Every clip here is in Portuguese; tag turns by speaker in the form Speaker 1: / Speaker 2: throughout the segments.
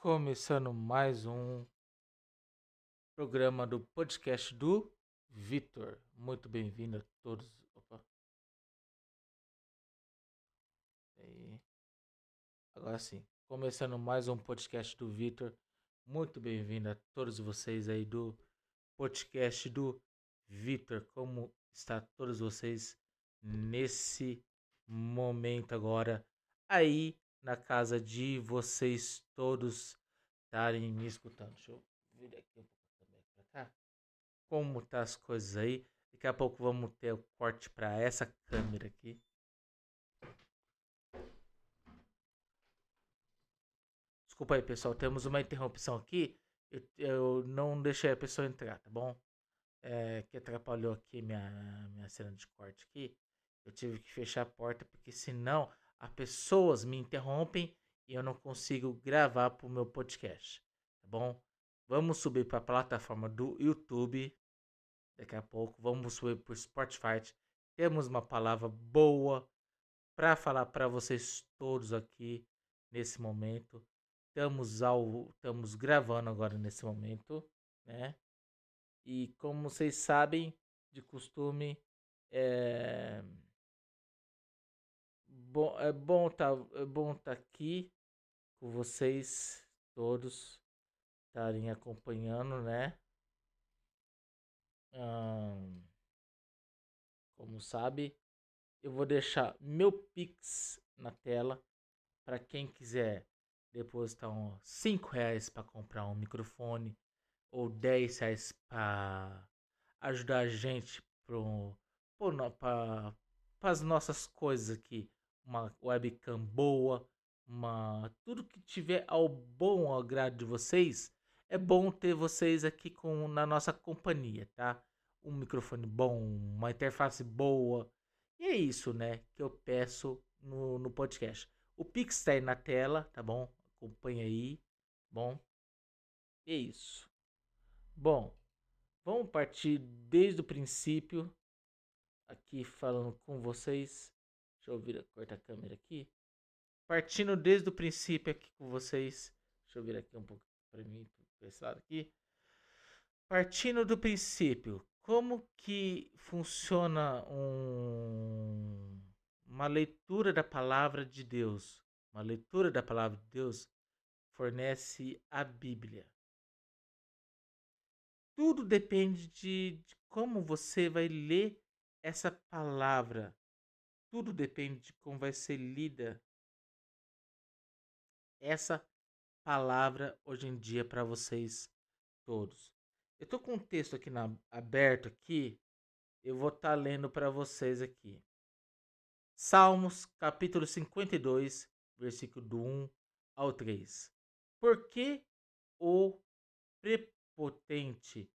Speaker 1: Começando mais um programa do podcast do Vitor. Muito bem-vindo a todos Agora sim. Começando mais um podcast do Vitor. Muito bem-vindo a todos vocês aí do podcast do Vitor. Como está todos vocês nesse momento agora aí na casa de vocês todos estarem me escutando. Deixa eu vir aqui um pouco também pra cá. Como tá as coisas aí? Daqui a pouco vamos ter o corte para essa câmera aqui. Desculpa aí, pessoal. Temos uma interrupção aqui. Eu, eu não deixei a pessoa entrar, tá bom? É, que atrapalhou aqui minha, minha cena de corte aqui. Eu tive que fechar a porta porque senão as pessoas me interrompem e eu não consigo gravar para o meu podcast, tá bom? Vamos subir para a plataforma do YouTube. Daqui a pouco vamos subir para o Spotify. Temos uma palavra boa para falar para vocês todos aqui nesse momento. Estamos ao, estamos gravando agora nesse momento, né? E como vocês sabem, de costume, é bom, é bom tá, é bom tá aqui com vocês todos estarem acompanhando, né? Hum, como sabe, eu vou deixar meu Pix na tela para quem quiser depositar uns 5 reais para comprar um microfone ou 10 reais para ajudar a gente para as nossas coisas aqui uma webcam boa, uma tudo que tiver ao bom agrado de vocês, é bom ter vocês aqui com na nossa companhia, tá? Um microfone bom, uma interface boa. E é isso, né, que eu peço no, no podcast. O Pix está aí na tela, tá bom? Acompanha aí, bom? É isso. Bom, vamos partir desde o princípio, aqui falando com vocês Deixa eu vir, cortar a câmera aqui. Partindo desde o princípio aqui com vocês. Deixa eu vir aqui um pouco para mim, para esse lado aqui. Partindo do princípio, como que funciona um, uma leitura da palavra de Deus? Uma leitura da palavra de Deus fornece a Bíblia. Tudo depende de, de como você vai ler essa palavra tudo depende de como vai ser lida essa palavra hoje em dia para vocês todos. Eu tô com um texto aqui na, aberto aqui, eu vou estar tá lendo para vocês aqui. Salmos, capítulo 52, versículo do 1 ao 3. Por que o prepotente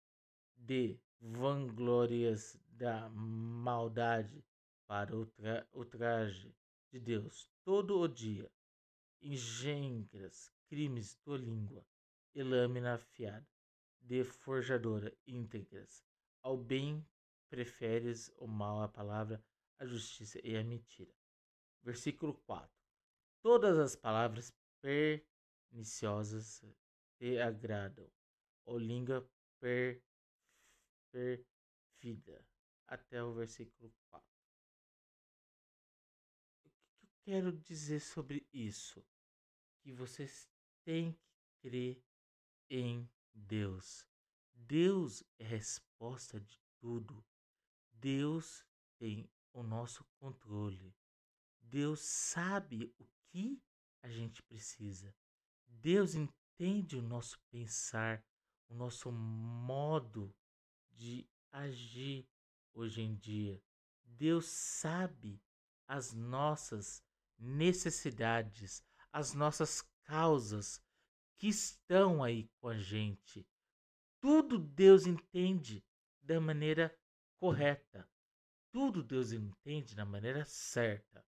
Speaker 1: de vanglórias da maldade para o, tra o traje de Deus todo o dia, engendras crimes tua língua e lâmina afiada, de forjadora íntegras. Ao bem preferes o mal, a palavra, a justiça e a mentira. Versículo 4. Todas as palavras perniciosas te agradam, ou língua per, perfida. Até o versículo 4 quero dizer sobre isso? Que vocês têm que crer em Deus. Deus é a resposta de tudo. Deus tem o nosso controle. Deus sabe o que a gente precisa. Deus entende o nosso pensar, o nosso modo de agir hoje em dia. Deus sabe as nossas necessidades, as nossas causas que estão aí com a gente. Tudo Deus entende da maneira correta. Tudo Deus entende da maneira certa.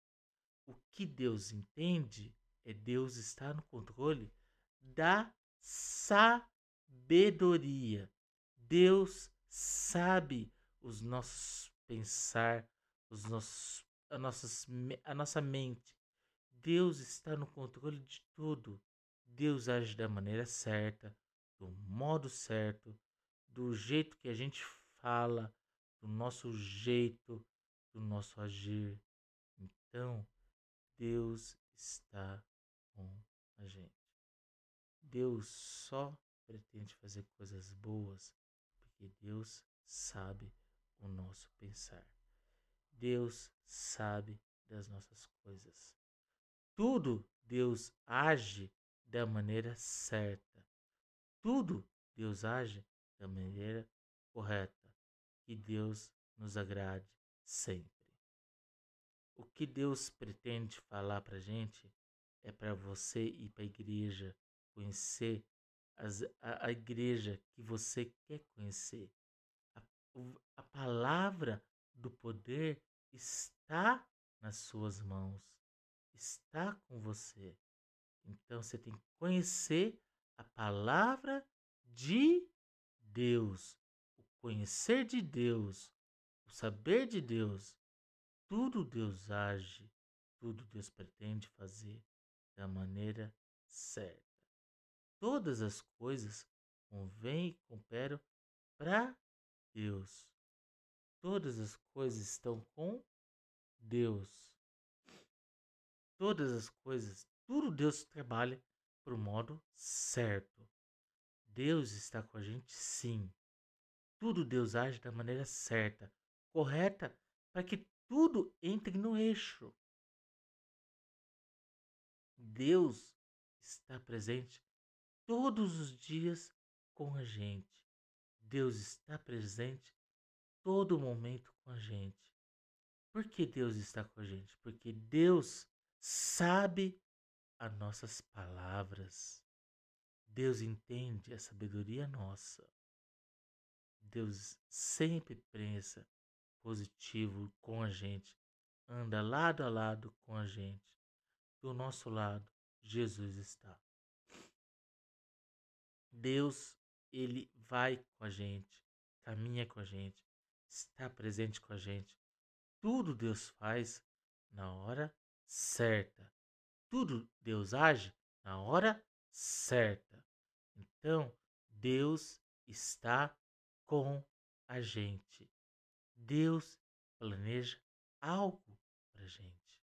Speaker 1: O que Deus entende é Deus estar no controle da sabedoria. Deus sabe os nossos pensar, os nossos, a, nossas, a nossa mente. Deus está no controle de tudo. Deus age da maneira certa, do modo certo, do jeito que a gente fala, do nosso jeito, do nosso agir. Então, Deus está com a gente. Deus só pretende fazer coisas boas porque Deus sabe o nosso pensar. Deus sabe das nossas coisas. Tudo Deus age da maneira certa. Tudo Deus age da maneira correta. Que Deus nos agrade sempre. O que Deus pretende falar para gente é para você ir para a igreja, conhecer as, a, a, igreja que você quer conhecer. A, a palavra do poder está nas suas mãos, está com você. Então você tem que conhecer a palavra de Deus, o conhecer de Deus, o saber de Deus. Tudo Deus age, tudo Deus pretende fazer da maneira certa. Todas as coisas convêm e cooperam para Deus. Todas as coisas estão com Deus. Todas as coisas, tudo Deus trabalha para o modo certo. Deus está com a gente sim. Tudo Deus age da maneira certa, correta, para que tudo entre no eixo. Deus está presente todos os dias com a gente. Deus está presente todo momento com a gente. Por que Deus está com a gente? Porque Deus sabe as nossas palavras. Deus entende a sabedoria nossa. Deus sempre pensa positivo com a gente, anda lado a lado com a gente. Do nosso lado, Jesus está. Deus, ele vai com a gente, caminha com a gente, está presente com a gente. Tudo Deus faz na hora certa. Tudo Deus age na hora certa. Então, Deus está com a gente. Deus planeja algo para gente.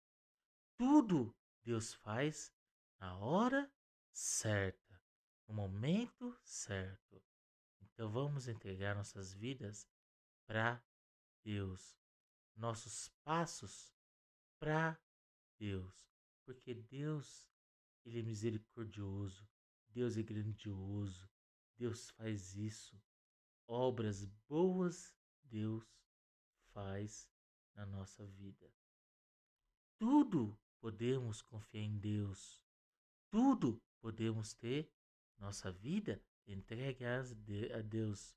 Speaker 1: Tudo Deus faz na hora certa, no momento certo. Então vamos entregar nossas vidas para Deus, nossos passos para Deus, porque Deus ele é misericordioso, Deus é grandioso, Deus faz isso. Obras boas Deus faz na nossa vida. Tudo podemos confiar em Deus. Tudo podemos ter nossa vida entregue a Deus.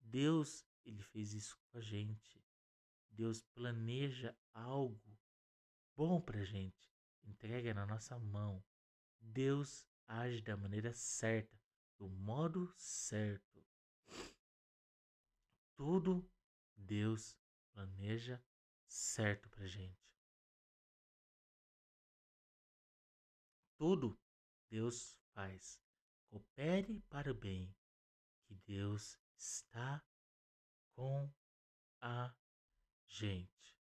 Speaker 1: Deus, ele fez isso com a gente. Deus planeja algo bom pra gente, entrega na nossa mão. Deus age da maneira certa, do modo certo. Tudo Deus planeja certo pra gente. Tudo Deus faz. Coopere para o bem, que Deus está com a gente.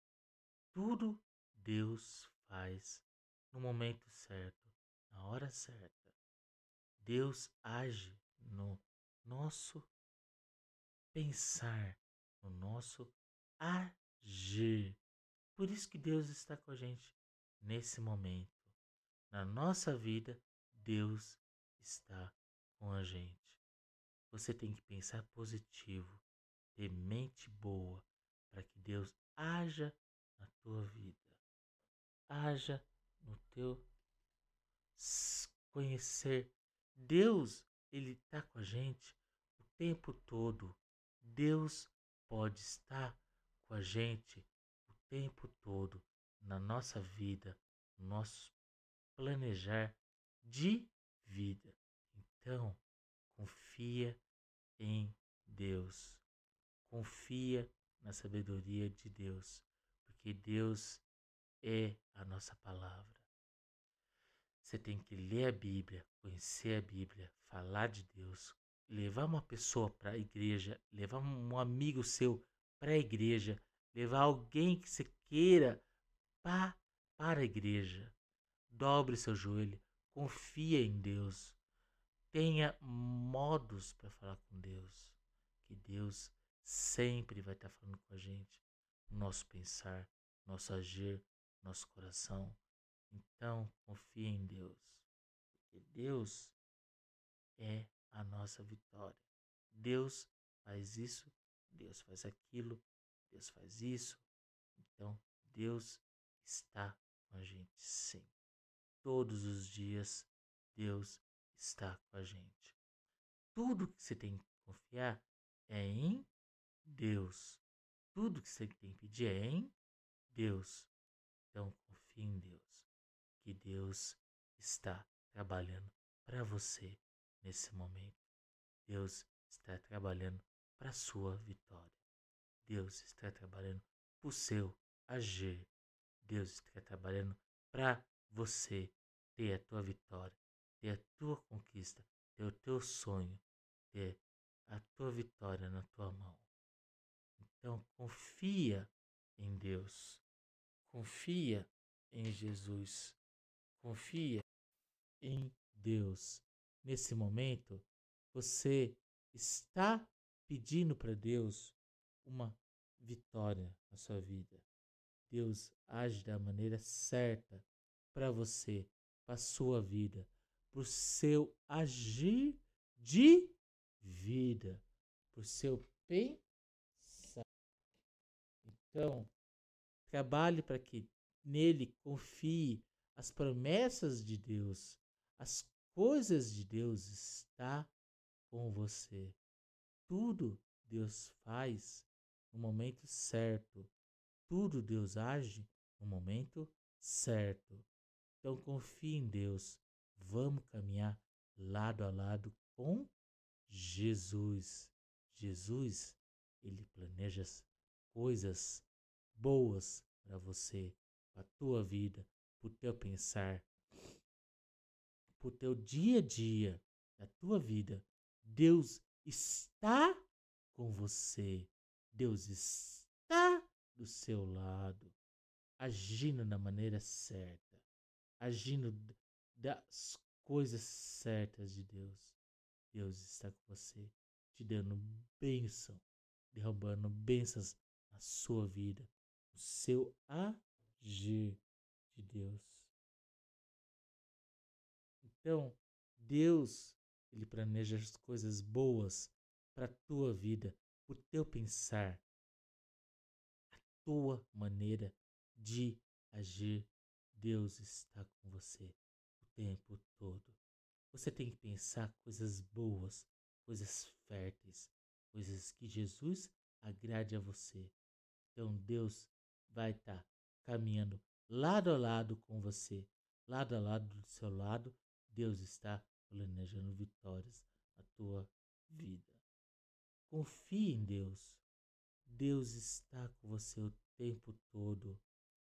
Speaker 1: Tudo Deus faz no momento certo, na hora certa. Deus age no nosso pensar, no nosso agir. Por isso que Deus está com a gente nesse momento. Na nossa vida, Deus está com a gente. Você tem que pensar positivo, ter mente boa, para que Deus haja na tua vida haja no teu conhecer. Deus, Ele está com a gente o tempo todo. Deus pode estar com a gente o tempo todo na nossa vida, no nosso planejar de vida. Então, confia em Deus. Confia na sabedoria de Deus, porque Deus é a nossa palavra. Você tem que ler a Bíblia, conhecer a Bíblia, falar de Deus, levar uma pessoa para a igreja, levar um amigo seu para a igreja, levar alguém que você queira pra, para a igreja. Dobre seu joelho, confia em Deus. Tenha modos para falar com Deus. Que Deus sempre vai estar tá falando com a gente. Nosso pensar, nosso agir, nosso coração. Então, confie em Deus. Porque Deus é a nossa vitória. Deus faz isso, Deus faz aquilo, Deus faz isso. Então, Deus está com a gente sim. Todos os dias, Deus está com a gente. Tudo que você tem que confiar é em Deus. Tudo que você tem que pedir é em Deus. Então, confie em Deus. Que Deus está trabalhando para você nesse momento. Deus está trabalhando para a sua vitória. Deus está trabalhando para o seu agir. Deus está trabalhando para você ter a tua vitória, ter a tua conquista, ter o teu sonho, ter a tua vitória na tua mão. Então confia em Deus. Confia em Jesus. Confia em Deus. Nesse momento, você está pedindo para Deus uma vitória na sua vida. Deus age da maneira certa para você, para sua vida, para o seu agir de vida, para o seu pensar. Então, trabalhe para que nele confie as promessas de Deus, as coisas de Deus está com você. Tudo Deus faz no momento certo. Tudo Deus age no momento certo. Então confie em Deus. Vamos caminhar lado a lado com Jesus. Jesus, ele planeja coisas boas para você, para a tua vida, para o teu pensar, para o teu dia a dia, da tua vida. Deus está com você. Deus está do seu lado, agindo da maneira certa, agindo das coisas certas de Deus. Deus está com você, te dando bênção, derrubando bênçãos na sua vida, no seu agir de Deus. Então, Deus, ele planeja as coisas boas para a tua vida, o teu pensar, a tua maneira de agir. Deus está com você o tempo todo. Você tem que pensar coisas boas, coisas férteis, coisas que Jesus agrade a você. Então Deus vai estar tá caminhando lado a lado com você, lado a lado do seu lado, Deus está planejando vitórias na tua vida. Confie em Deus. Deus está com você o tempo todo.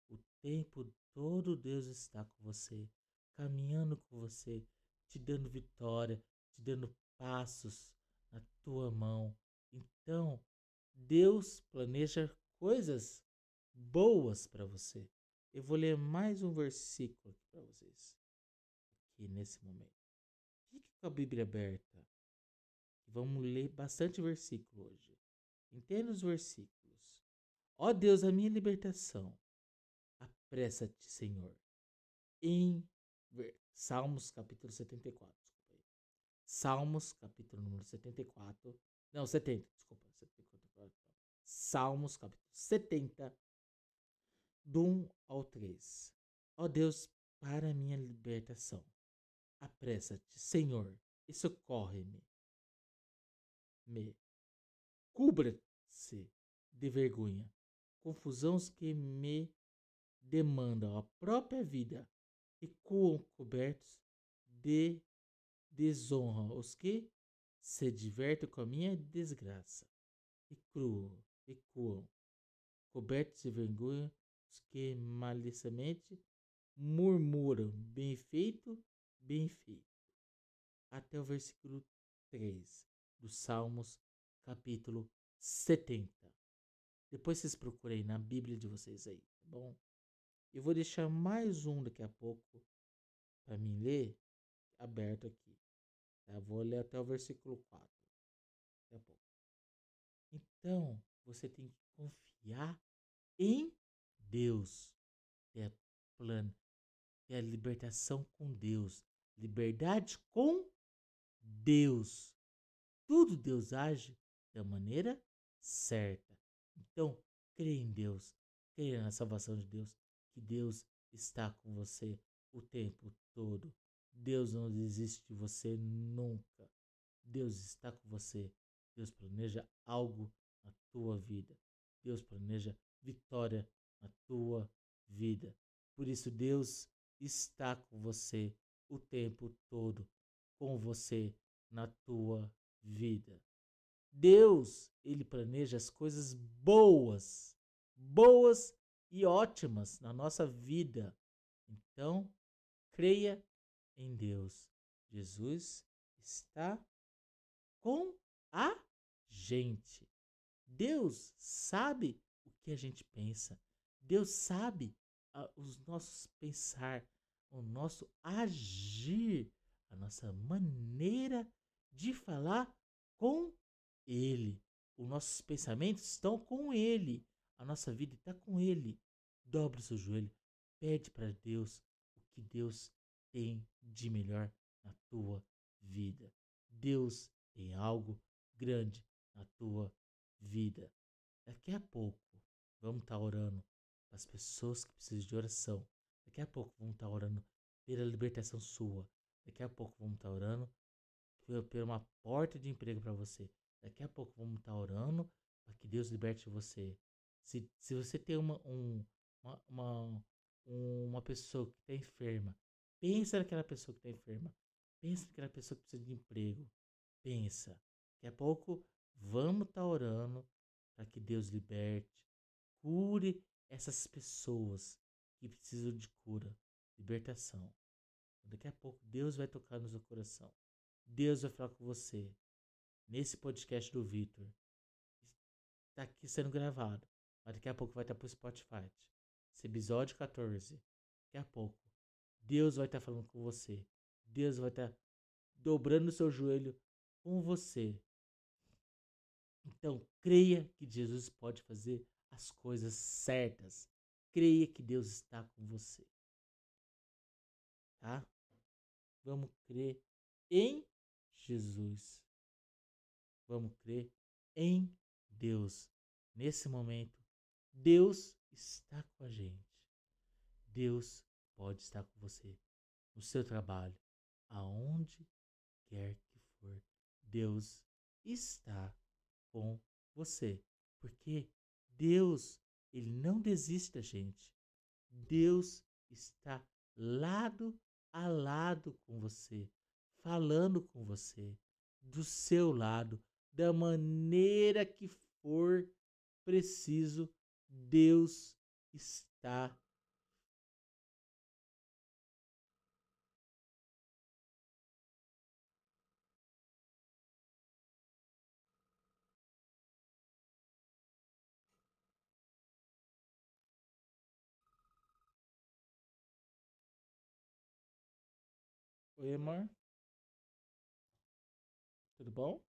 Speaker 1: O tempo todo Deus está com você, caminhando com você, te dando vitória, te dando passos na tua mão. Então, Deus planeja coisas boas para você. Eu vou ler mais um versículo aqui para vocês aqui nesse momento. Com a Bíblia aberta. Vamos ler bastante versículo hoje. Entenda os versículos. Ó Deus, a minha libertação, apressa-te, Senhor. Em Salmos capítulo 74. Desculpa aí. Salmos capítulo número 74. Não, 70, desculpa. 74. Salmos capítulo 70, do 1 ao 3. Ó Deus, para a minha libertação, Apressa-te, Senhor, e socorre-me. Me. Cubra-se de vergonha, confusão os que me demandam a própria vida, recuam cobertos de desonra os que se divertem com a minha desgraça, e cruam, recuam, cobertos de vergonha os que maliciamente murmuram bem feito, bem feito. Até o versículo 3 do Salmos, capítulo 70. Depois vocês procurem na Bíblia de vocês aí, tá bom? Eu vou deixar mais um daqui a pouco para mim ler aberto aqui. Tá? Vou ler até o versículo 4. Daqui a pouco. Então, você tem que confiar em Deus. Ter plano, ter a libertação com Deus, liberdade com Deus. Tudo Deus age da maneira certa. Então, creia em Deus, creia na salvação de Deus, que Deus está com você o tempo todo. Deus não desiste de você nunca. Deus está com você. Deus planeja algo na tua vida. Deus planeja vitória na tua vida. Por isso, Deus está com você o tempo todo, com você na tua vida. Deus, ele planeja as coisas boas, boas e ótimas na nossa vida. Então, creia em Deus. Jesus está com a gente. Deus sabe o que a gente pensa. Deus sabe uh, os nossos pensar, o nosso agir, a nossa maneira de falar com Ele. Os nossos pensamentos estão com Ele. A nossa vida está com Ele. Dobre o seu joelho. Pede para Deus o que Deus tem de melhor na tua vida. Deus tem algo grande na tua vida. Daqui a pouco vamos estar tá orando para as pessoas que precisam de oração. Daqui a pouco vamos estar tá orando pela libertação sua. Daqui a pouco vamos estar tá orando por uma porta de emprego para você. Daqui a pouco vamos estar orando para que Deus liberte você. Se, se você tem uma, um, uma, uma, uma pessoa que está enferma, pensa naquela pessoa que está enferma. Pensa naquela pessoa que precisa de emprego. Pensa. Daqui a pouco vamos estar orando para que Deus liberte, cure essas pessoas que precisam de cura, libertação. Daqui a pouco Deus vai tocar no seu coração. Deus vai falar com você. Nesse podcast do Vitor. Está aqui sendo gravado. Mas daqui a pouco vai estar para o Spotify. Esse episódio 14. Daqui a pouco. Deus vai estar falando com você. Deus vai estar dobrando o seu joelho com você. Então, creia que Jesus pode fazer as coisas certas. Creia que Deus está com você. Tá? Vamos crer em Jesus. Vamos crer em Deus. Nesse momento, Deus está com a gente. Deus pode estar com você no seu trabalho, aonde quer que for. Deus está com você, porque Deus, ele não desiste da gente. Deus está lado a lado com você falando com você, do seu lado, da maneira que for preciso, Deus está Oi, amor. Tudo bom?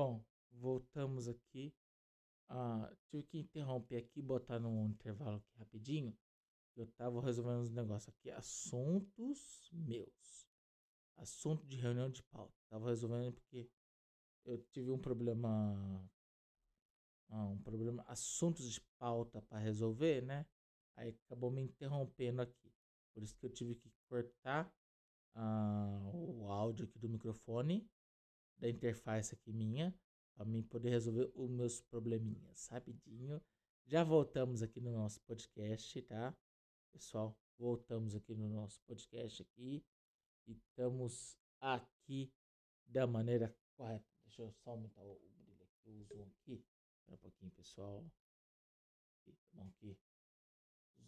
Speaker 1: Bom, voltamos aqui. Ah, tive que interromper aqui, botar num intervalo aqui rapidinho. Eu tava resolvendo uns negócios aqui, assuntos meus. Assunto de reunião de pauta. Tava resolvendo porque eu tive um problema. Ah, um problema. Assuntos de pauta para resolver, né? Aí acabou me interrompendo aqui. Por isso que eu tive que cortar ah, o áudio aqui do microfone, da interface aqui minha, para mim poder resolver os meus probleminhas rapidinho. Já voltamos aqui no nosso podcast, tá? Pessoal, voltamos aqui no nosso podcast aqui e estamos aqui da maneira correta. Deixa eu só aumentar o, brilho aqui, o zoom aqui. Espera um pouquinho, pessoal. Aqui, tá aqui.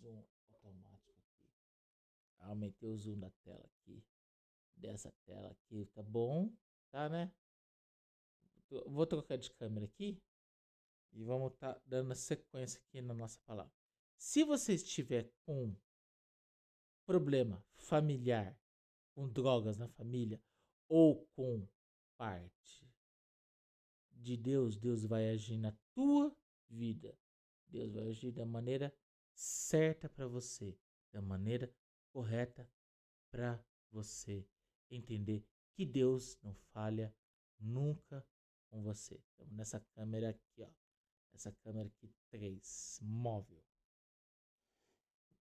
Speaker 1: Zoom automático aqui. Aumentei o zoom da tela aqui. Dessa tela aqui, tá bom? Tá, né? Vou trocar de câmera aqui. E vamos estar tá dando sequência aqui na nossa palavra. Se você estiver com problema familiar, com drogas na família, ou com parte de Deus, Deus vai agir na tua vida. Deus vai agir da maneira certa para você, da maneira correta para você entender que Deus não falha nunca com você. Então, nessa câmera aqui, ó. Essa câmera aqui 3, móvel.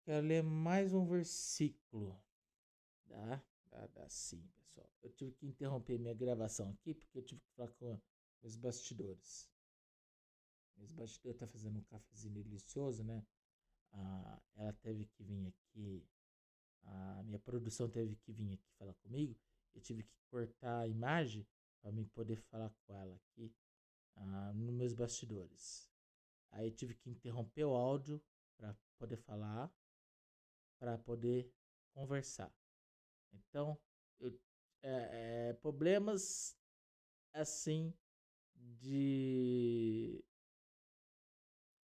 Speaker 1: Quero ler mais um versículo. Dá? Dá, dá sim, pessoal. Eu tive que interromper minha gravação aqui porque eu tive que falar com os bastidores. Os bastidores tá fazendo um cafezinho delicioso, né? Ah, ela teve que vir aqui. A minha produção teve que vir aqui falar comigo. Eu tive que cortar a imagem para mim poder falar com ela aqui ah, nos meus bastidores. Aí tive que interromper o áudio para poder falar para poder conversar. Então, eu, é, é, problemas assim de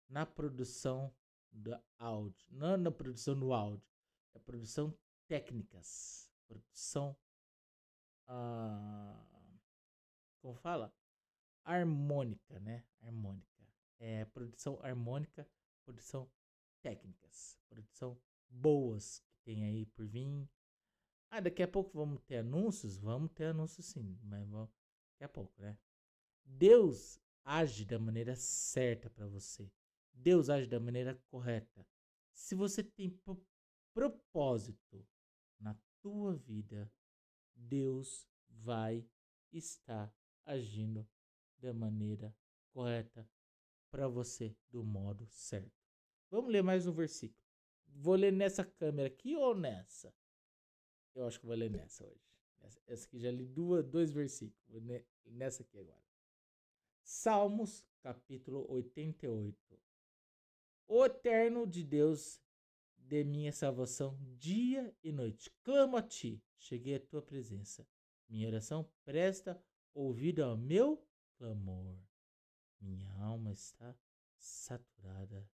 Speaker 1: na produção do áudio, não na produção do áudio, é produção técnicas, produção ah, como fala? Harmônica, né? Harmônica. É produção harmônica, produção técnicas, produção boas que tem aí por vir. Ah, daqui a pouco vamos ter anúncios? Vamos ter anúncios sim, mas vamos, daqui a pouco, né? Deus age da maneira certa para você. Deus age da maneira correta. Se você tem propósito na tua vida, Deus vai estar agindo da maneira correta para você do modo certo. Vamos ler mais um versículo. Vou ler nessa câmera aqui ou nessa? Eu acho que vou ler nessa hoje. Essa aqui já li duas, dois versículos. Vou nessa aqui agora. Salmos, capítulo 88. O eterno de Deus de minha salvação, dia e noite. Clamo a ti, cheguei à tua presença. Minha oração presta ouvido ao meu clamor. Minha alma está saturada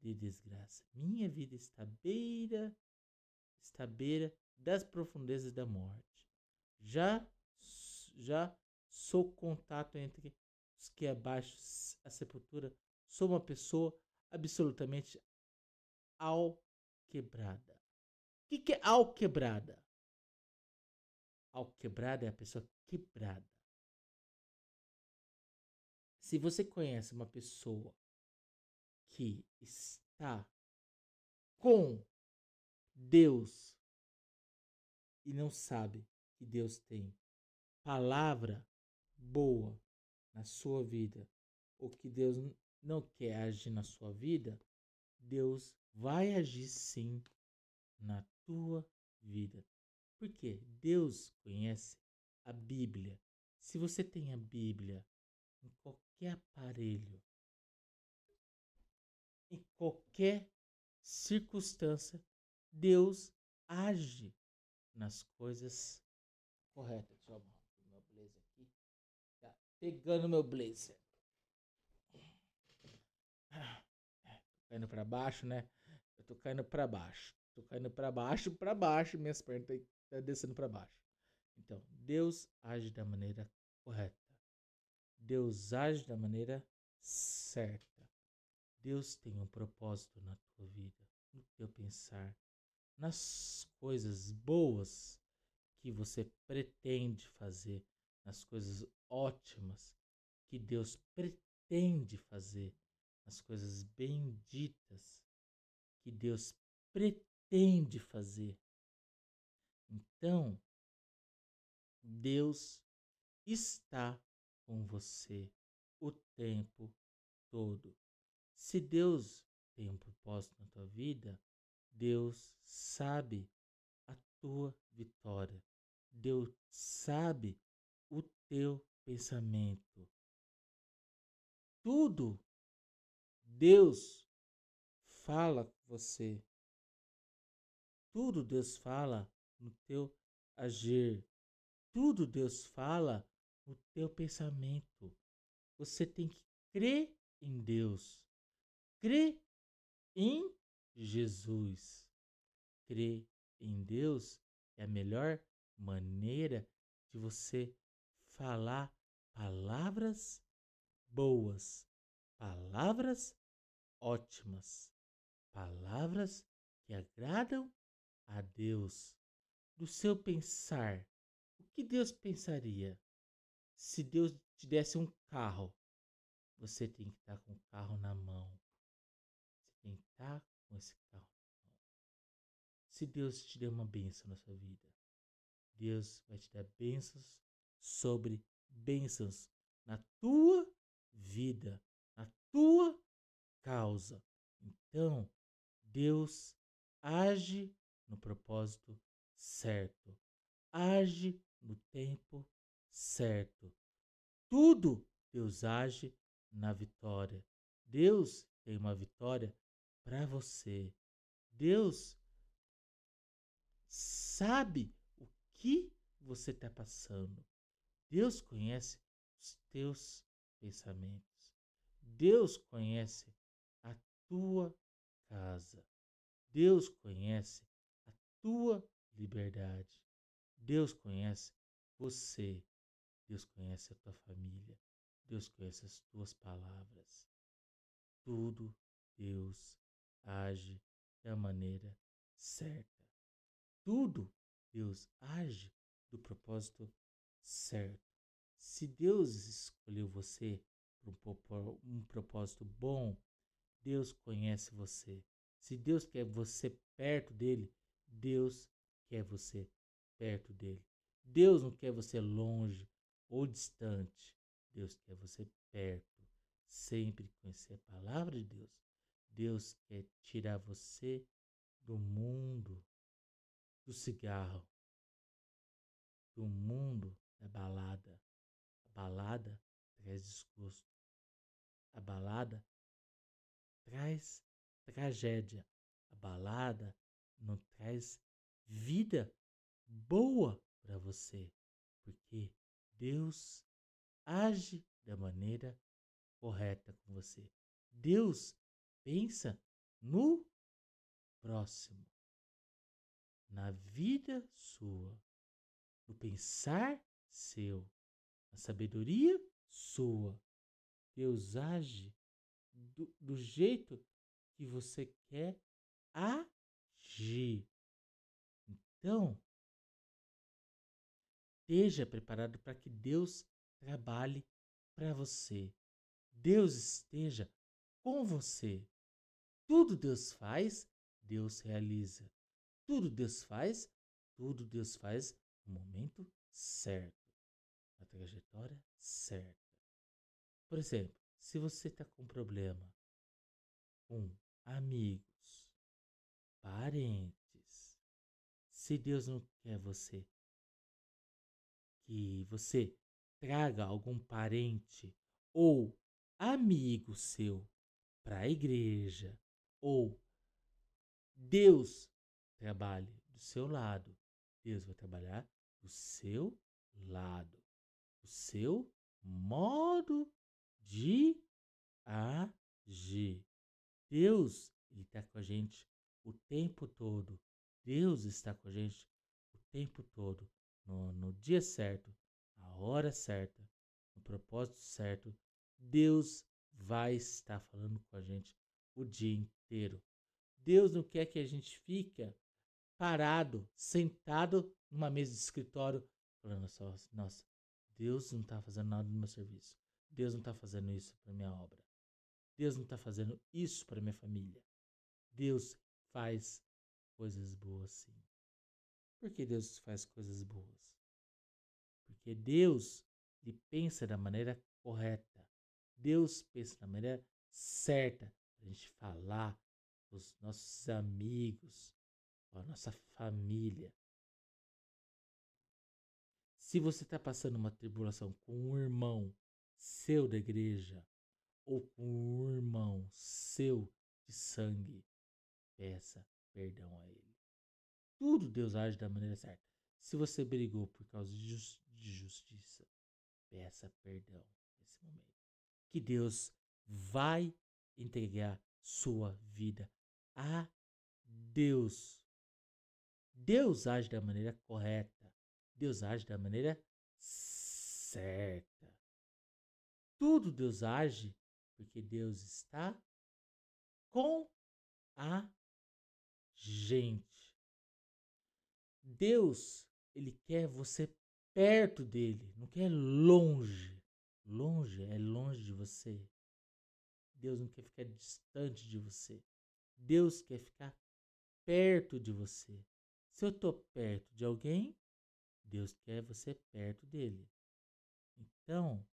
Speaker 1: de desgraça. Minha vida está beira, está beira das profundezas da morte. Já, já sou contato entre os que abaixo a sepultura. Sou uma pessoa absolutamente alquebrada. O que, que é alquebrada? Alquebrada é a pessoa quebrada. Se você conhece uma pessoa que está com Deus e não sabe que Deus tem palavra boa na sua vida, ou que Deus não quer agir na sua vida, Deus vai agir sim na tua vida. Porque Deus conhece a Bíblia. Se você tem a Bíblia em qualquer aparelho, em qualquer circunstância, Deus age nas coisas corretas. Deixa eu arrumar meu blazer aqui. Tá pegando meu blazer. Tô caindo pra baixo, né? Eu tô caindo pra baixo. Tô caindo pra baixo, pra baixo. Minhas pernas estão tá descendo pra baixo. Então, Deus age da maneira correta. Deus age da maneira certa. Deus tem um propósito na tua vida, no teu pensar, nas coisas boas que você pretende fazer, nas coisas ótimas que Deus pretende fazer, nas coisas benditas que Deus pretende fazer. Então, Deus está com você o tempo todo. Se Deus tem um propósito na tua vida, Deus sabe a tua vitória. Deus sabe o teu pensamento. Tudo Deus fala com você. Tudo Deus fala no teu agir. Tudo Deus fala no teu pensamento. Você tem que crer em Deus. Crer em Jesus. Crer em Deus é a melhor maneira de você falar palavras boas, palavras ótimas, palavras que agradam a Deus. Do seu pensar, o que Deus pensaria? Se Deus te desse um carro, você tem que estar com o carro na mão. Você tem que estar com esse carro na mão. Se Deus te der uma bênção na sua vida, Deus vai te dar bênçãos sobre bênçãos na tua vida, na tua causa. Então, Deus age no propósito certo, age no tempo certo. Tudo Deus age na vitória. Deus tem uma vitória para você. Deus sabe o que você está passando. Deus conhece os teus pensamentos. Deus conhece a tua casa. Deus conhece a tua liberdade. Deus conhece você. Deus conhece a tua família. Deus conhece as tuas palavras. Tudo Deus age da maneira certa. Tudo Deus age do propósito certo. Se Deus escolheu você para um propósito bom, Deus conhece você. Se Deus quer você perto dele, Deus quer você perto dele. Deus não quer você longe ou distante. Deus quer você perto. Sempre conhecer a palavra de Deus. Deus quer tirar você do mundo do cigarro, do mundo da balada. A balada traz desgosto. A balada traz tragédia. A balada não traz vida boa para você, porque Deus age da maneira correta com você. Deus pensa no próximo, na vida sua, no pensar seu, na sabedoria sua. Deus age do, do jeito que você quer agir. Então, esteja preparado para que Deus trabalhe para você. Deus esteja com você. Tudo Deus faz, Deus realiza. Tudo Deus faz, tudo Deus faz no momento certo, na trajetória certa. Por exemplo, se você está com problema com amigos, parentes, se Deus não quer você que você traga algum parente ou amigo seu para a igreja ou Deus trabalhe do seu lado, Deus vai trabalhar do seu lado, o seu modo de agir. Deus está com a gente o tempo todo. Deus está com a gente o tempo todo no, no dia certo, a hora certa, no propósito certo, Deus vai estar falando com a gente o dia inteiro. Deus não quer que a gente fique parado, sentado numa mesa de escritório, falando só, nossa, Deus não está fazendo nada no meu serviço. Deus não está fazendo isso para minha obra. Deus não está fazendo isso para minha família. Deus faz coisas boas sim. Por que Deus faz coisas boas? Porque Deus pensa da maneira correta. Deus pensa da maneira certa para a gente falar com os nossos amigos, com a nossa família. Se você está passando uma tribulação com um irmão seu da igreja ou com um irmão seu de sangue, peça perdão a ele. Tudo Deus age da maneira certa. Se você brigou por causa de, justiça, peça perdão nesse momento. Que Deus vai entregar sua vida a Deus. Deus age da maneira correta. Deus age da maneira certa. Tudo Deus age porque Deus está com a gente. Deus, ele quer você perto dele, não quer longe. Longe é longe de você. Deus não quer ficar distante de você. Deus quer ficar perto de você. Se eu estou perto de alguém, Deus quer você perto dele. Então,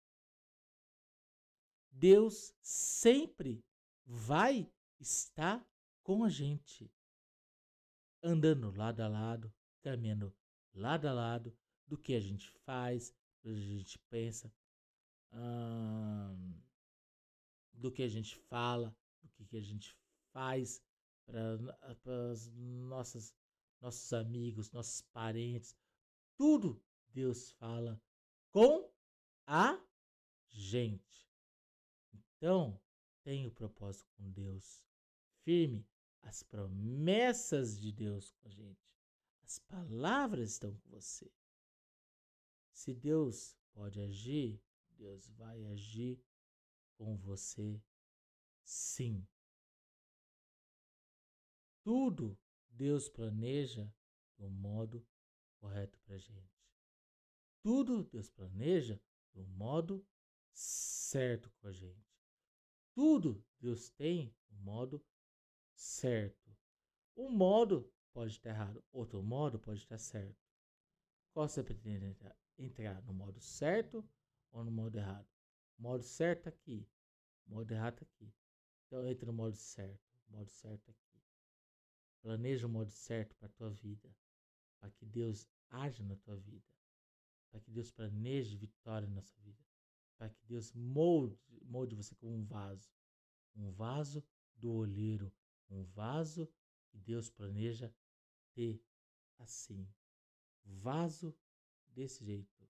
Speaker 1: Deus sempre vai estar com a gente, andando lado a lado, caminhando lado a lado do que a gente faz, do que a gente pensa, hum, do que a gente fala, do que, a gente faz para as nossas nossos amigos, nossos parentes, tudo Deus fala com a gente. Então, tenha o propósito com Deus. Firme as promessas de Deus com a gente. As palavras estão com você. Se Deus pode agir, Deus vai agir com você sim. Tudo Deus planeja do modo correto para gente. Tudo Deus planeja do modo certo com a gente. Tudo Deus tem um modo certo. Um modo pode estar errado, outro modo pode estar certo. Qual você pretende entrar? Entrar no modo certo ou no modo errado? Modo certo aqui, o modo errado aqui. Então entre no modo certo, modo certo aqui. Planeja o modo certo para a tua vida, para que Deus haja na tua vida, para que Deus planeje vitória na sua vida, para que Deus molde, molde você como um vaso, um vaso do olheiro, um vaso que Deus planeja ter assim, vaso desse jeito,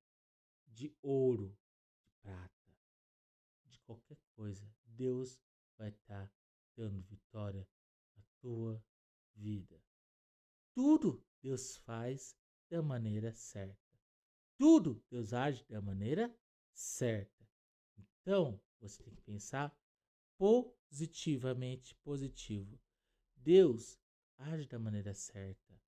Speaker 1: de ouro, de prata, de qualquer coisa, Deus vai estar tá dando vitória na tua vida. Tudo Deus faz da maneira certa. Tudo Deus age da maneira certa. Então, você tem que pensar positivamente positivo. Deus age da maneira certa.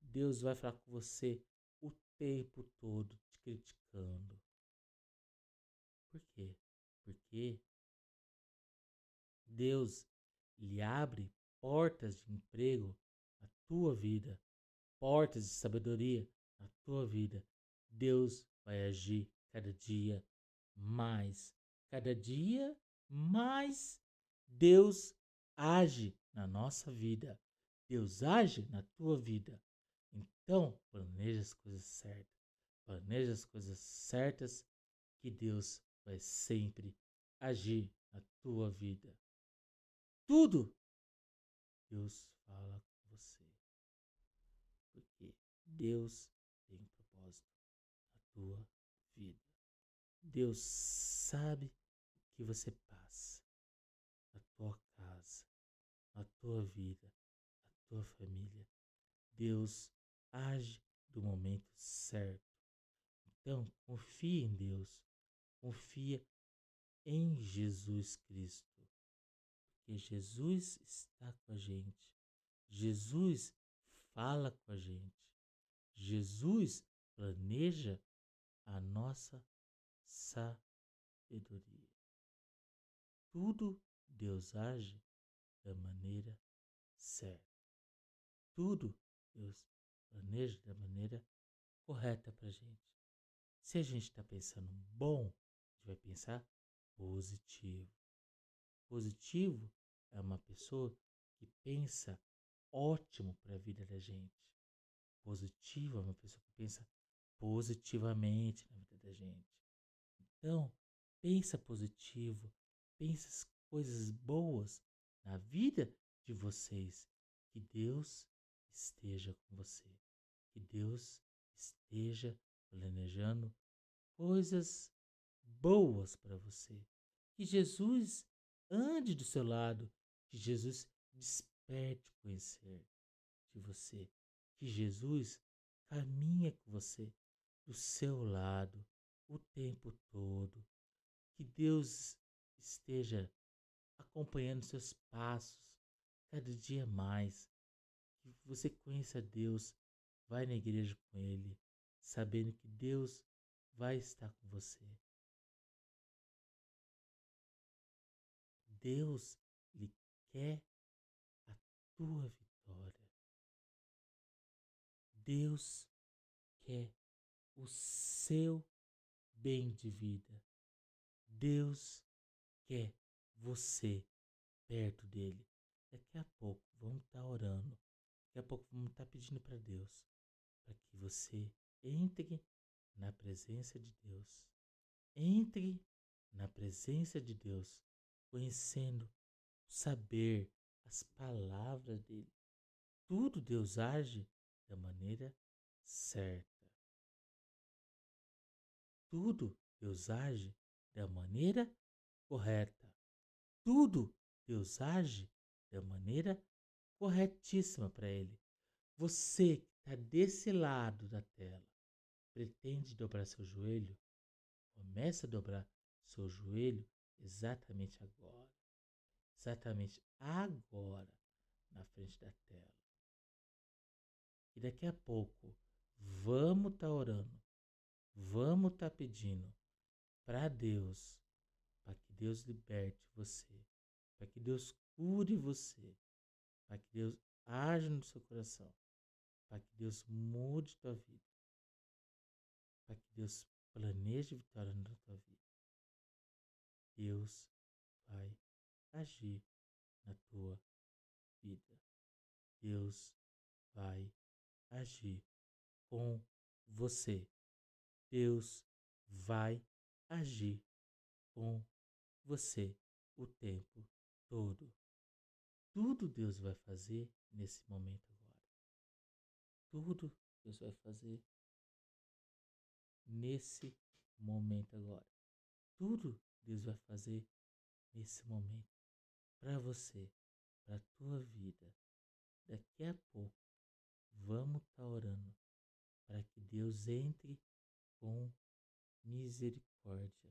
Speaker 1: Deus vai falar com você o tempo todo te criticando. Por quê? Porque Deus lhe abre portas de emprego na tua vida, portas de sabedoria na tua vida. Deus vai agir cada dia mais. Cada dia mais Deus age na nossa vida. Deus age na tua vida. Então, planeja as coisas certas. Planeja as coisas certas que Deus vai sempre agir na tua vida. Tudo Deus fala com você. Porque Deus tem um propósito na tua vida. Deus sabe o que você passa na tua casa, na tua vida, na tua família. Deus age do momento certo. Então, confie em Deus. confia em Jesus Cristo. Porque Jesus está com a gente. Jesus fala com a gente. Jesus planeja a nossa sabedoria. Tudo Deus age da maneira certa. Tudo Deus planeja da maneira correta para a gente. Se a gente está pensando bom, a gente vai pensar positivo. Positivo é uma pessoa que pensa ótimo para a vida da gente. Positivo é uma pessoa que pensa positivamente na vida da gente. Então, pensa positivo, pensa as coisas boas na vida de vocês. Que Deus esteja com você. Que Deus esteja planejando coisas boas para você. Que Jesus ande do seu lado. Que Jesus desperte conhecer de você. Que Jesus caminhe com você do seu lado o tempo todo. Que Deus esteja acompanhando seus passos cada dia mais. Que você conheça Deus, vai na igreja com Ele, sabendo que Deus vai estar com você. Deus lhe quer a tua vitória. Deus quer o seu bem de vida. Deus quer você perto dele. Daqui a pouco vamos estar tá orando. Daqui a pouco vamos estar tá pedindo para Deus para que você entre na presença de Deus. Entre na presença de Deus, conhecendo o saber, as palavras dele. Tudo Deus age da maneira certa. Tudo Deus age da maneira correta. Tudo Deus age da maneira corretíssima para Ele. Você que está desse lado da tela, pretende dobrar seu joelho? Comece a dobrar seu joelho exatamente agora. Exatamente agora, na frente da tela. E daqui a pouco, vamos estar tá orando Vamos estar tá pedindo para Deus, Deus liberte você, para que Deus cure você, para que Deus age no seu coração, para que Deus mude tua vida, para que Deus planeje vitória na tua vida. Deus vai agir na tua vida. Deus vai agir com você. Deus vai agir com você o tempo todo. Tudo Deus vai fazer nesse momento agora. Tudo Deus vai fazer nesse momento agora. Tudo Deus vai fazer nesse momento para você, para a tua vida. Daqui a pouco vamos estar tá orando para que Deus entre com misericórdia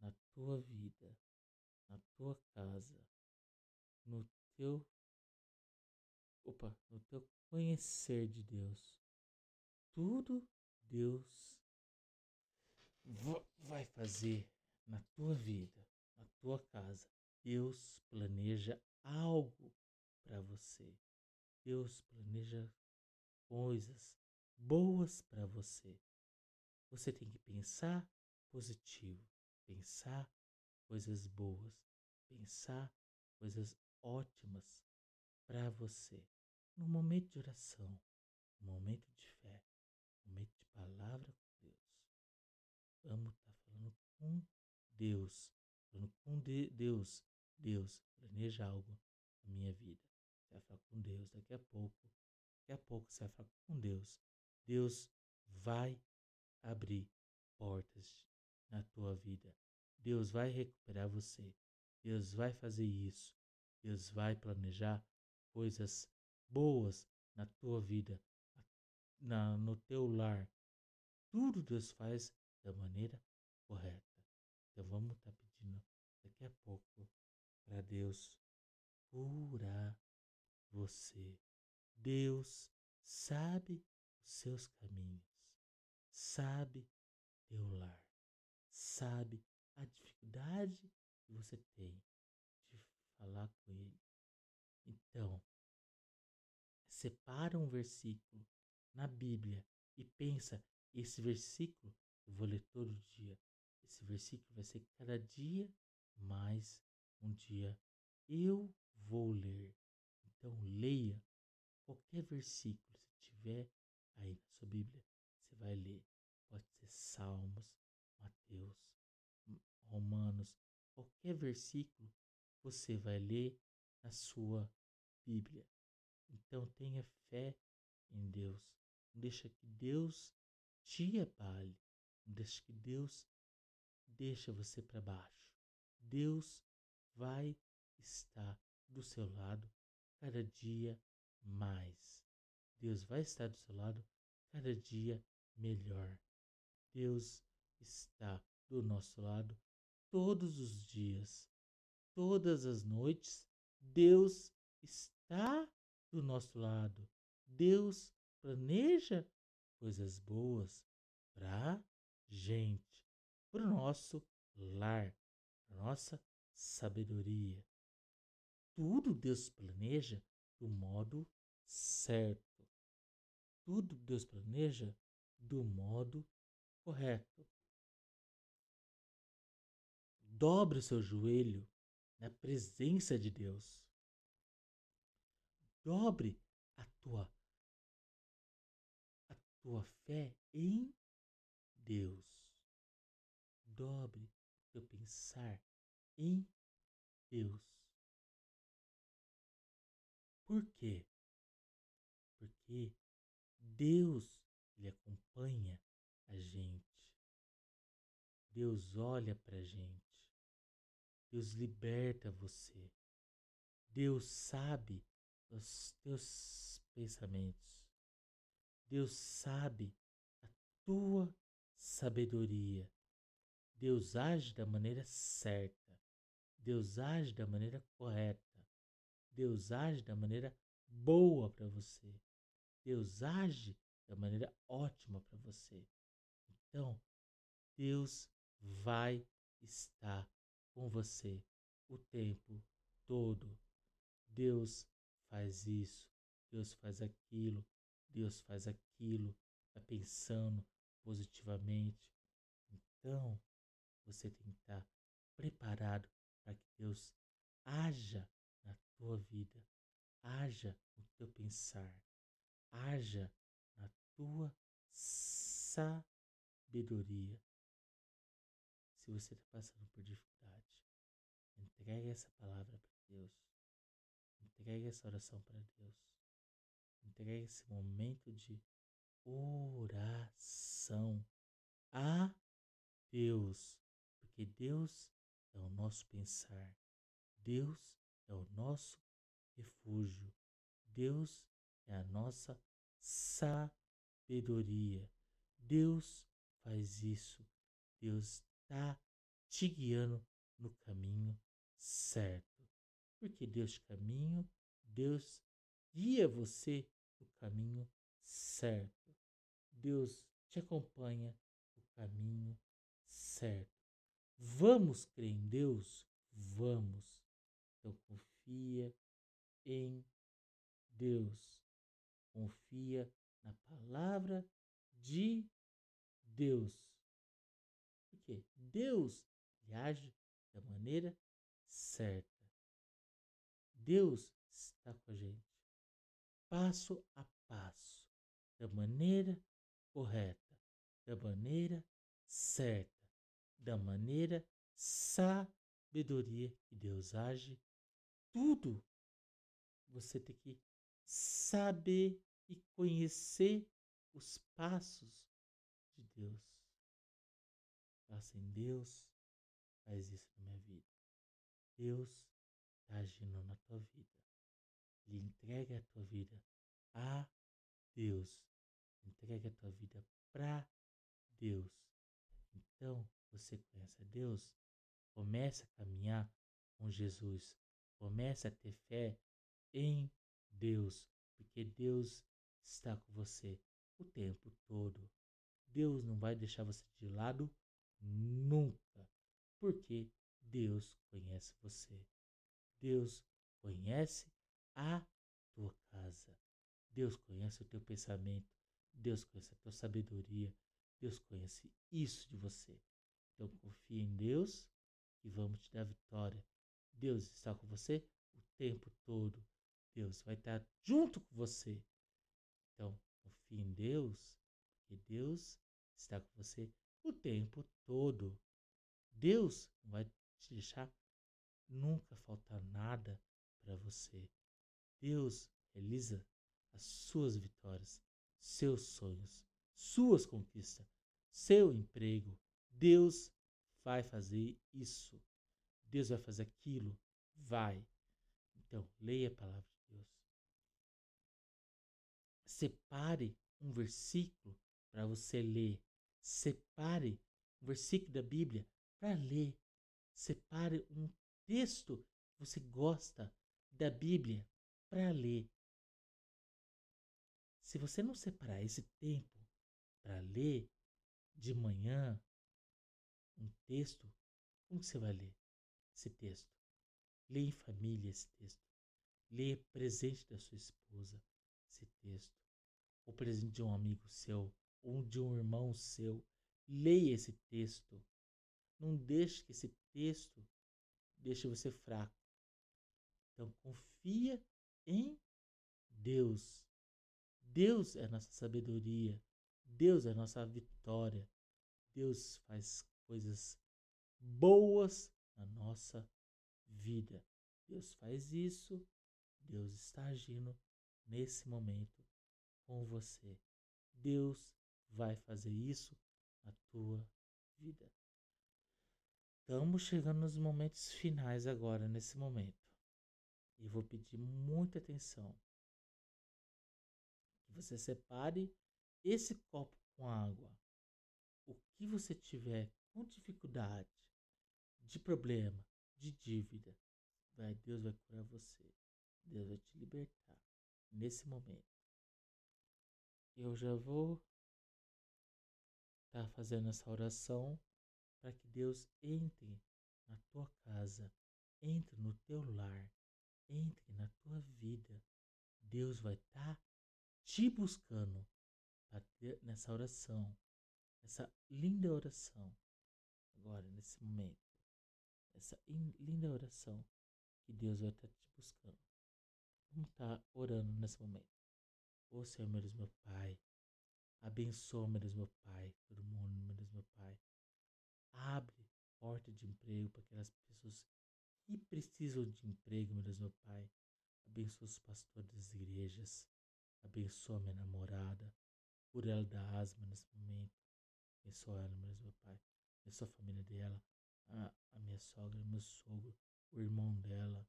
Speaker 1: na tua vida, na tua casa, no teu opa, no teu conhecer de Deus. Tudo Deus vai fazer na tua vida, na tua casa. Deus planeja algo para você. Deus planeja coisas boas para você. Você tem que pensar positivo, pensar coisas boas, pensar coisas ótimas para você. No momento de oração, no momento de fé, no momento de palavra com Deus. Vamos estar tá falando com Deus, falando com de Deus. Deus, planeja algo na minha vida. Você vai falar com Deus daqui a pouco. Daqui a pouco você vai falar com Deus. Deus vai abrir portas na tua vida. Deus vai recuperar você. Deus vai fazer isso. Deus vai planejar coisas boas na tua vida, na, no teu lar. Tudo Deus faz da maneira correta. Então vamos estar tá pedindo daqui a pouco para Deus curar você. Deus sabe os seus caminhos, sabe teu lar, sabe a dificuldade que você tem de falar com Ele. Então, separa um versículo na Bíblia e pensa: esse versículo eu vou ler todo dia. Esse versículo vai ser cada dia mais um dia. Eu vou ler. Então, leia qualquer versículo, se tiver aí na sua Bíblia, você vai ler. Pode ser Salmos, Mateus, Romanos, qualquer versículo você vai ler na sua Bíblia. Então tenha fé em Deus. Não deixa que Deus te abale. Não deixa que Deus deixa você para baixo. Deus vai estar do seu lado cada dia mais. Deus vai estar do seu lado cada dia melhor. Deus está do nosso lado todos os dias, todas as noites. Deus está do nosso lado. Deus planeja coisas boas para gente, para o nosso lar, para nossa sabedoria. Tudo Deus planeja do modo certo. Tudo Deus planeja do modo correto. Dobre o seu joelho na presença de Deus. Dobre a tua a tua fé em Deus. Dobre o teu pensar em Deus. Por quê? Porque Deus ele acompanha a gente. Deus olha para a gente. Deus liberta você. Deus sabe os teus pensamentos. Deus sabe a tua sabedoria. Deus age da maneira certa. Deus age da maneira correta. Deus age da maneira boa para você. Deus age da maneira ótima para você. Então, Deus vai estar com você o tempo todo. Deus faz isso, Deus faz aquilo, Deus faz aquilo, está pensando positivamente. Então, você tem que estar preparado para que Deus haja na tua vida, haja no teu pensar, haja na tua sabedoria. Se você está passando por dificuldade, entregue essa palavra para Deus. Entregue essa oração para Deus. Entregue esse momento de oração a Deus. Porque Deus é o nosso pensar. Deus é o nosso refúgio. Deus é a nossa sabedoria. Deus faz isso. Deus está te guiando no caminho certo. Porque Deus caminho, Deus guia você no caminho certo. Deus te acompanha no caminho certo. Vamos crer em Deus? Vamos. Então confia em Deus. Confia na palavra de Deus. Porque Deus age da maneira certa. Deus está com a gente, passo a passo, da maneira correta, da maneira certa, da maneira sabedoria que Deus age tudo você tem que saber e conhecer os passos de Deus. Faça em Deus, faz isso na minha vida. Deus está agindo na tua vida. Ele entrega a tua vida a Deus. Entrega a tua vida para Deus. Então, você conhece a Deus? Comece a caminhar com Jesus. Comece a ter fé em Deus, porque Deus está com você o tempo todo. Deus não vai deixar você de lado nunca, porque Deus conhece você. Deus conhece a tua casa. Deus conhece o teu pensamento. Deus conhece a tua sabedoria. Deus conhece isso de você. Então confia em Deus e vamos te dar vitória. Deus está com você o tempo todo. Deus vai estar junto com você. Então confia em Deus, porque Deus está com você o tempo todo. Deus vai te deixar nunca faltar nada para você. Deus realiza as suas vitórias, seus sonhos, suas conquistas, seu emprego. Deus vai fazer isso. Deus vai fazer aquilo. Vai. Então, leia a palavra de Deus. Separe um versículo para você ler. Separe um versículo da Bíblia para ler. Separe um texto que você gosta da Bíblia para ler. Se você não separar esse tempo para ler de manhã um texto, como você vai ler esse texto? Leia em família esse texto. Leia presente da sua esposa esse texto. Ou presente de um amigo seu, ou de um irmão seu. Leia esse texto. Não deixe que esse texto deixe você fraco. Então confia em Deus. Deus é nossa sabedoria. Deus é nossa vitória. Deus faz coisas boas na nossa vida. Deus faz isso. Deus está agindo nesse momento com você. Deus vai fazer isso na tua vida. Estamos chegando nos momentos finais agora, nesse momento. E vou pedir muita atenção. Que você separe esse copo com água. O que você tiver com dificuldade, de problema, de dívida, vai, Deus vai curar você. Deus vai te libertar nesse momento. Eu já vou estar tá fazendo essa oração para que Deus entre na tua casa, entre no teu lar, entre na tua vida. Deus vai estar tá te buscando nessa oração, essa linda oração, agora, nesse momento. Essa linda oração que Deus vai estar tá te buscando. Vamos estar orando nesse momento. Ô Senhor, meu Deus, meu Pai, abençoa, meu Deus, meu Pai, todo mundo, meu Deus, meu Pai. Abre porta de emprego para aquelas pessoas que precisam de emprego, meu Deus, meu Pai. Abençoa os pastores das igrejas. Abençoa minha namorada. Cura ela da asma nesse momento. Abençoa ela, meu Deus, meu Pai. Abençoa a família dela. A, a minha sogra, meu sogro, o irmão dela,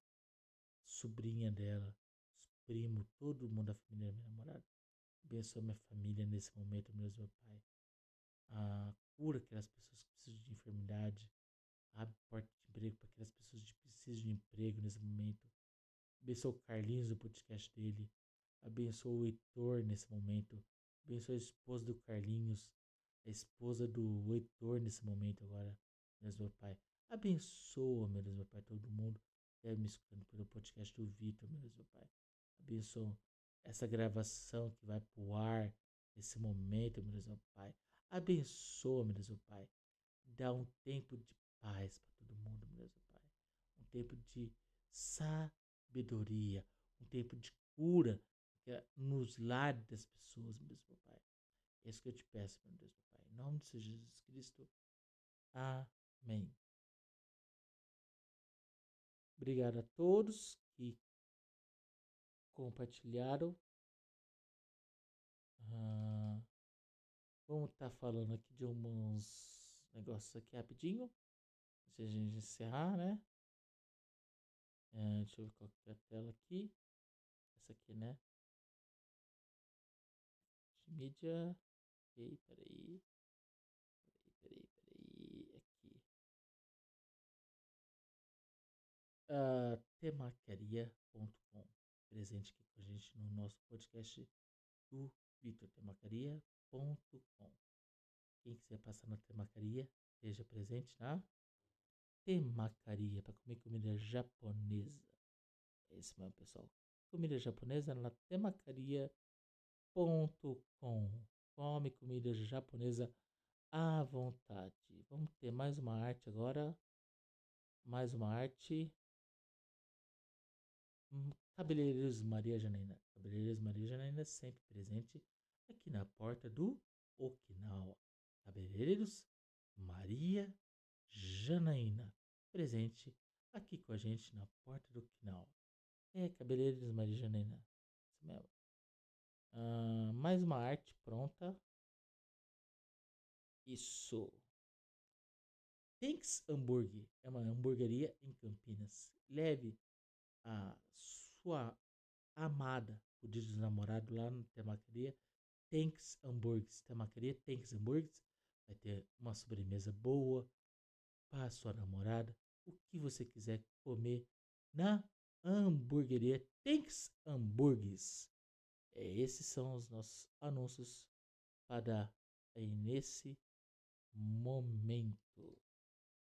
Speaker 1: sobrinha dela, os primos, todo mundo da família da minha namorada. Abençoa minha família nesse momento, meu Deus, meu Pai. A cura aquelas pessoas que precisam de enfermidade, abre porta de emprego para aquelas pessoas que precisam de emprego nesse momento. Abençoa o Carlinhos do podcast dele. Abençoa o Heitor nesse momento. Abençoa a esposa do Carlinhos, a esposa do Heitor nesse momento agora, meu Deus, meu Pai. Abençoa, meu Deus, meu Pai, todo mundo que está me escutando pelo podcast do Vitor, meu Deus, meu Pai. Abençoa essa gravação que vai pro ar nesse momento, meu Deus, meu Pai. Abençoa, meu Deus, meu Pai. Dá um tempo de paz para todo mundo, meu Deus, meu Pai. Um tempo de sabedoria, um tempo de cura nos lares das pessoas, meu Deus, meu Pai. É isso que eu te peço, meu Deus, meu Pai. Em nome de Jesus Cristo. Amém. Obrigado a todos que compartilharam. Ah, Vamos estar tá falando aqui de uns negócios aqui rapidinho. Antes de a gente encerrar, né? É, deixa eu ver qual é a tela aqui. Essa aqui, né? De mídia. Ok, peraí. Peraí, peraí, peraí. Aqui. uh, temacaria.com. Presente aqui com a gente no nosso podcast do Vitor Temacaria.com. Quem quiser passar na Temacaria, esteja presente na Temacaria para comer comida japonesa. É isso mesmo, pessoal. Comida japonesa na temacaria.com. Come comida japonesa à vontade. Vamos ter mais uma arte agora. Mais uma arte. Hum, cabeleireiros Maria Janaína. Cabeleireiros Maria Janaína sempre presente aqui na porta do Okinawa. Cabeleireiros Maria Janaína. Presente aqui com a gente na porta do Okinawa. É, cabeleireiros Maria Janaína. Isso mesmo. Uh, mais uma arte pronta. Isso. Thanks Hambúrguer é uma hamburgueria em Campinas. Leve a sua amada, o dia dos namorados, lá na Temacaria. Thanks Hambúrgueres. Temacaria Thanks Hambúrgueres. Vai ter uma sobremesa boa para sua namorada. O que você quiser comer na hamburgueria Thanks Hambúrgueres. É, esses são os nossos anúncios para aí nesse momento.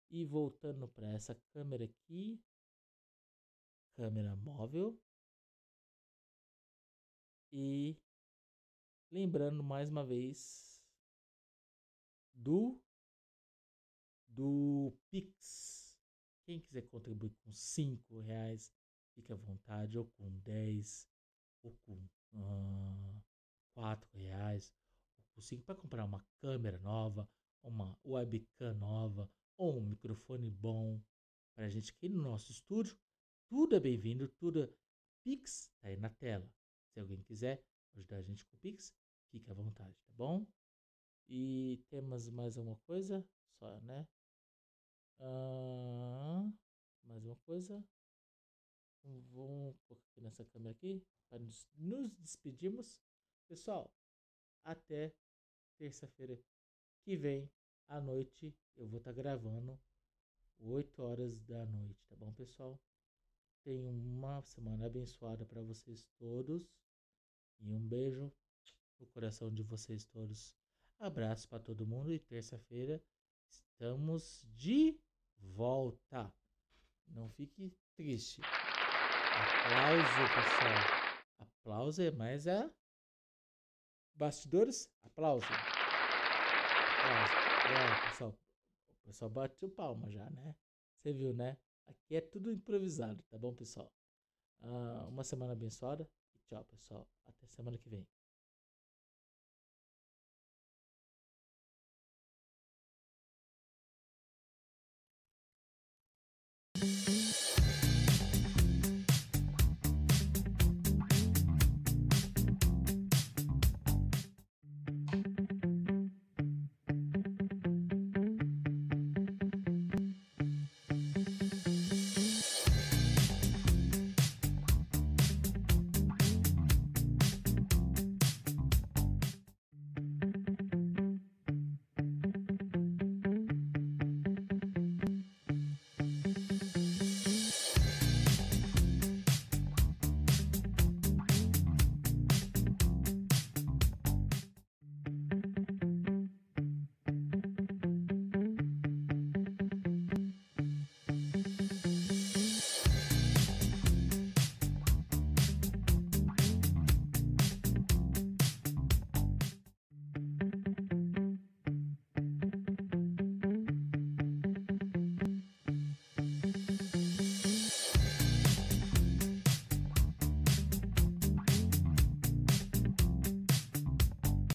Speaker 1: E voltando para essa câmera aqui, câmera móvel. E lembrando mais uma vez do do Pix. Quem quiser contribuir com 5 reais, fique à vontade, ou com 10, ou com uh, 4 reais, ou com 5 para comprar uma câmera nova, uma webcam nova ou um microfone bom para a gente aqui no nosso estúdio. Tudo é bem-vindo, tudo é... Pix tá aí na tela. Se alguém quiser ajudar a gente com o Pix, fique à vontade, tá bom? E temos mais alguma coisa? Só, né? Mais uma coisa. Vamos colocar aqui nessa câmera aqui para nos, nos despedirmos. Pessoal, até terça-feira que vem à noite eu vou estar tá gravando 8 horas da noite, tá bom, pessoal? Tenham uma semana abençoada para vocês todos e um beijo no coração de vocês todos. Abraço para todo mundo e terça-feira estamos de volta. Não fique triste. Aplauso, pessoal. Aplauso é mais a bastidores. Aplauso. É, pessoal, o pessoal bateu palma já, né? Você viu, né? Aqui é tudo improvisado, tá bom, pessoal? Uh, uma semana abençoada. Tchau, pessoal. Até semana que vem.